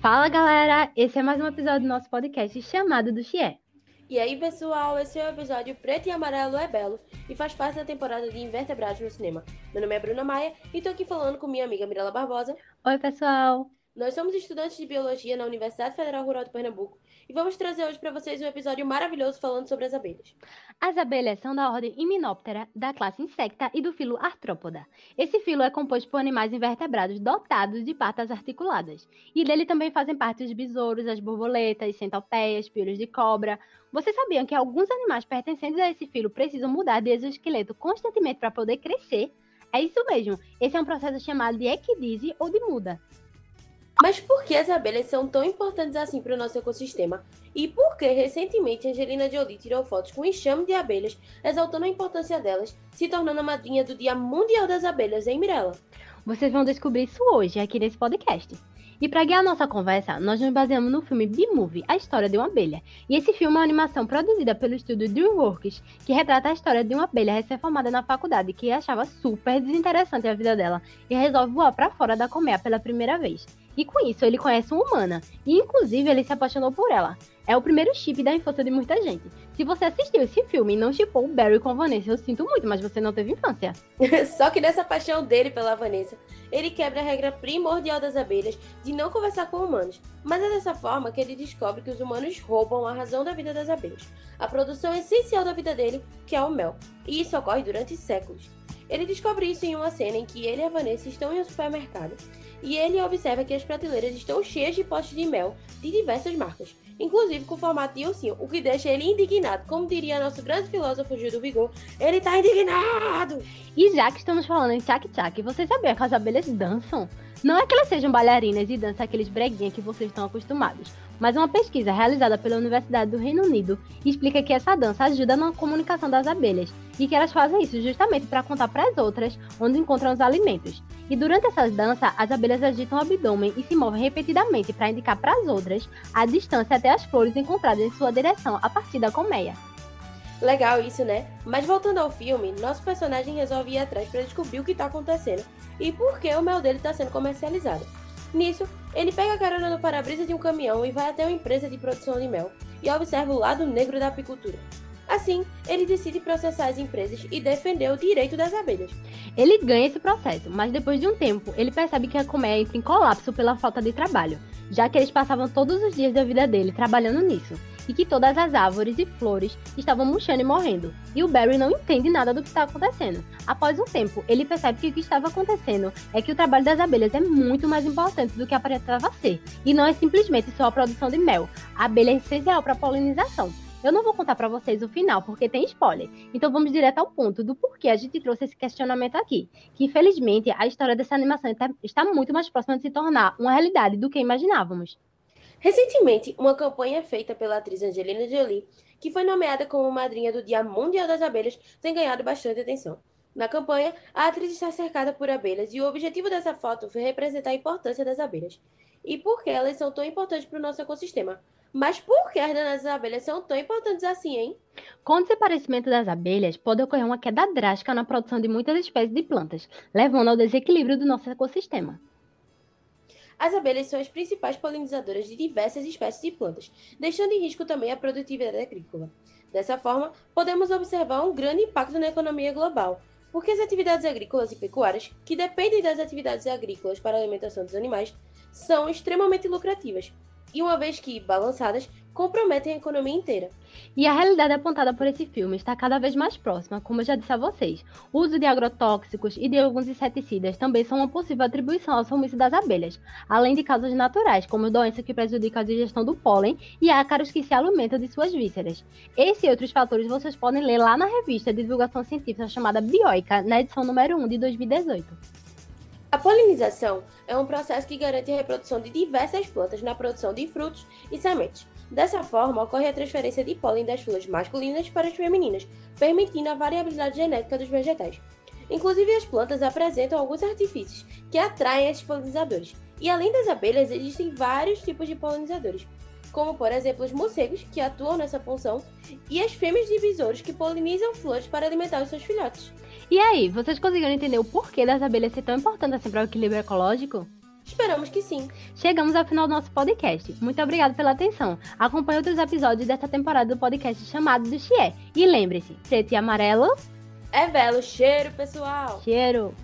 Fala galera, esse é mais um episódio do nosso podcast chamado do Xie. E aí pessoal, esse é o episódio Preto e Amarelo é Belo e faz parte da temporada de Invertebrados no Cinema. Meu nome é Bruna Maia e tô aqui falando com minha amiga Mirela Barbosa. Oi pessoal! Nós somos estudantes de Biologia na Universidade Federal Rural de Pernambuco e vamos trazer hoje para vocês um episódio maravilhoso falando sobre as abelhas. As abelhas são da ordem Hymenoptera, da classe Insecta e do filo Artrópoda. Esse filo é composto por animais invertebrados dotados de patas articuladas. E dele também fazem parte os besouros, as borboletas, centopeias, piolhos de cobra. Vocês sabiam que alguns animais pertencentes a esse filo precisam mudar de exoesqueleto constantemente para poder crescer? É isso mesmo. Esse é um processo chamado de equidise ou de muda. Mas por que as abelhas são tão importantes assim para o nosso ecossistema? E por que recentemente Angelina Jolie tirou fotos com um enxame de abelhas, exaltando a importância delas, se tornando a madrinha do Dia Mundial das Abelhas, hein, Mirella? Vocês vão descobrir isso hoje aqui nesse podcast. E para guiar nossa conversa, nós nos baseamos no filme B-Movie, A História de uma Abelha. E esse filme é uma animação produzida pelo estúdio DreamWorks, que retrata a história de uma abelha recém-formada na faculdade que achava super desinteressante a vida dela e resolve voar para fora da colmeia pela primeira vez. E com isso, ele conhece uma humana. E inclusive, ele se apaixonou por ela. É o primeiro chip da infância de muita gente. Se você assistiu esse filme e não chipou o Barry com Vanessa, eu sinto muito, mas você não teve infância. Só que nessa paixão dele pela Vanessa, ele quebra a regra primordial das abelhas de não conversar com humanos. Mas é dessa forma que ele descobre que os humanos roubam a razão da vida das abelhas, a produção essencial da vida dele, que é o mel. E isso ocorre durante séculos. Ele descobre isso em uma cena em que ele e a Vanessa estão em um supermercado e ele observa que as prateleiras estão cheias de potes de mel de diversas marcas, inclusive com formato de ursinho, o que deixa ele indignado. Como diria nosso grande filósofo Gil do Vigor, ele tá indignado! E já que estamos falando em tchac-tchac, vocês sabiam que as abelhas dançam? Não é que elas sejam bailarinas e dançam aqueles breguinhos que vocês estão acostumados, mas uma pesquisa realizada pela Universidade do Reino Unido explica que essa dança ajuda na comunicação das abelhas e que elas fazem isso justamente para contar para as outras onde encontram os alimentos. E durante essa dança, as abelhas agitam o abdômen e se movem repetidamente para indicar para as outras a distância até as flores encontradas em sua direção a partir da colmeia. Legal isso, né? Mas voltando ao filme, nosso personagem resolve ir atrás para descobrir o que está acontecendo e por que o mel dele está sendo comercializado. Nisso, ele pega a carona no para-brisa de um caminhão e vai até uma empresa de produção de mel e observa o lado negro da apicultura. Assim, ele decide processar as empresas e defender o direito das abelhas. Ele ganha esse processo, mas depois de um tempo, ele percebe que a colmeia entra em colapso pela falta de trabalho, já que eles passavam todos os dias da vida dele trabalhando nisso, e que todas as árvores e flores estavam murchando e morrendo. E o Barry não entende nada do que está acontecendo. Após um tempo, ele percebe que o que estava acontecendo é que o trabalho das abelhas é muito mais importante do que aparentava ser, e não é simplesmente só a produção de mel. A abelha é essencial para a polinização. Eu não vou contar para vocês o final, porque tem spoiler. Então vamos direto ao ponto do porquê a gente trouxe esse questionamento aqui. Que infelizmente a história dessa animação está muito mais próxima de se tornar uma realidade do que imaginávamos. Recentemente, uma campanha feita pela atriz Angelina Jolie, que foi nomeada como madrinha do Dia Mundial das Abelhas, tem ganhado bastante atenção. Na campanha, a atriz está cercada por abelhas e o objetivo dessa foto foi representar a importância das abelhas e por que elas são tão importantes para o nosso ecossistema. Mas por que as danas das abelhas são tão importantes assim, hein? Com o desaparecimento das abelhas, pode ocorrer uma queda drástica na produção de muitas espécies de plantas, levando ao desequilíbrio do nosso ecossistema. As abelhas são as principais polinizadoras de diversas espécies de plantas, deixando em risco também a produtividade agrícola. Dessa forma, podemos observar um grande impacto na economia global, porque as atividades agrícolas e pecuárias, que dependem das atividades agrícolas para a alimentação dos animais, são extremamente lucrativas, e uma vez que balançadas, comprometem a economia inteira. E a realidade apontada por esse filme está cada vez mais próxima, como eu já disse a vocês. O uso de agrotóxicos e de alguns inseticidas também são uma possível atribuição ao sumiço das abelhas, além de causas naturais, como doenças que prejudicam a digestão do pólen e ácaros que se alimentam de suas vísceras. Esse e outros fatores vocês podem ler lá na revista de divulgação científica chamada Bioica, na edição número 1 de 2018. A polinização é um processo que garante a reprodução de diversas plantas na produção de frutos e sementes. Dessa forma, ocorre a transferência de pólen das flores masculinas para as femininas, permitindo a variabilidade genética dos vegetais. Inclusive, as plantas apresentam alguns artifícios que atraem esses polinizadores. E além das abelhas, existem vários tipos de polinizadores, como por exemplo os morcegos, que atuam nessa função, e as fêmeas de besouros, que polinizam flores para alimentar os seus filhotes. E aí, vocês conseguiram entender o porquê das abelhas ser tão importante assim para o equilíbrio ecológico? Esperamos que sim. Chegamos ao final do nosso podcast. Muito obrigada pela atenção. Acompanhe outros episódios desta temporada do podcast chamado do Xie. E lembre-se, preto e amarelo... É belo. Cheiro, pessoal! Cheiro!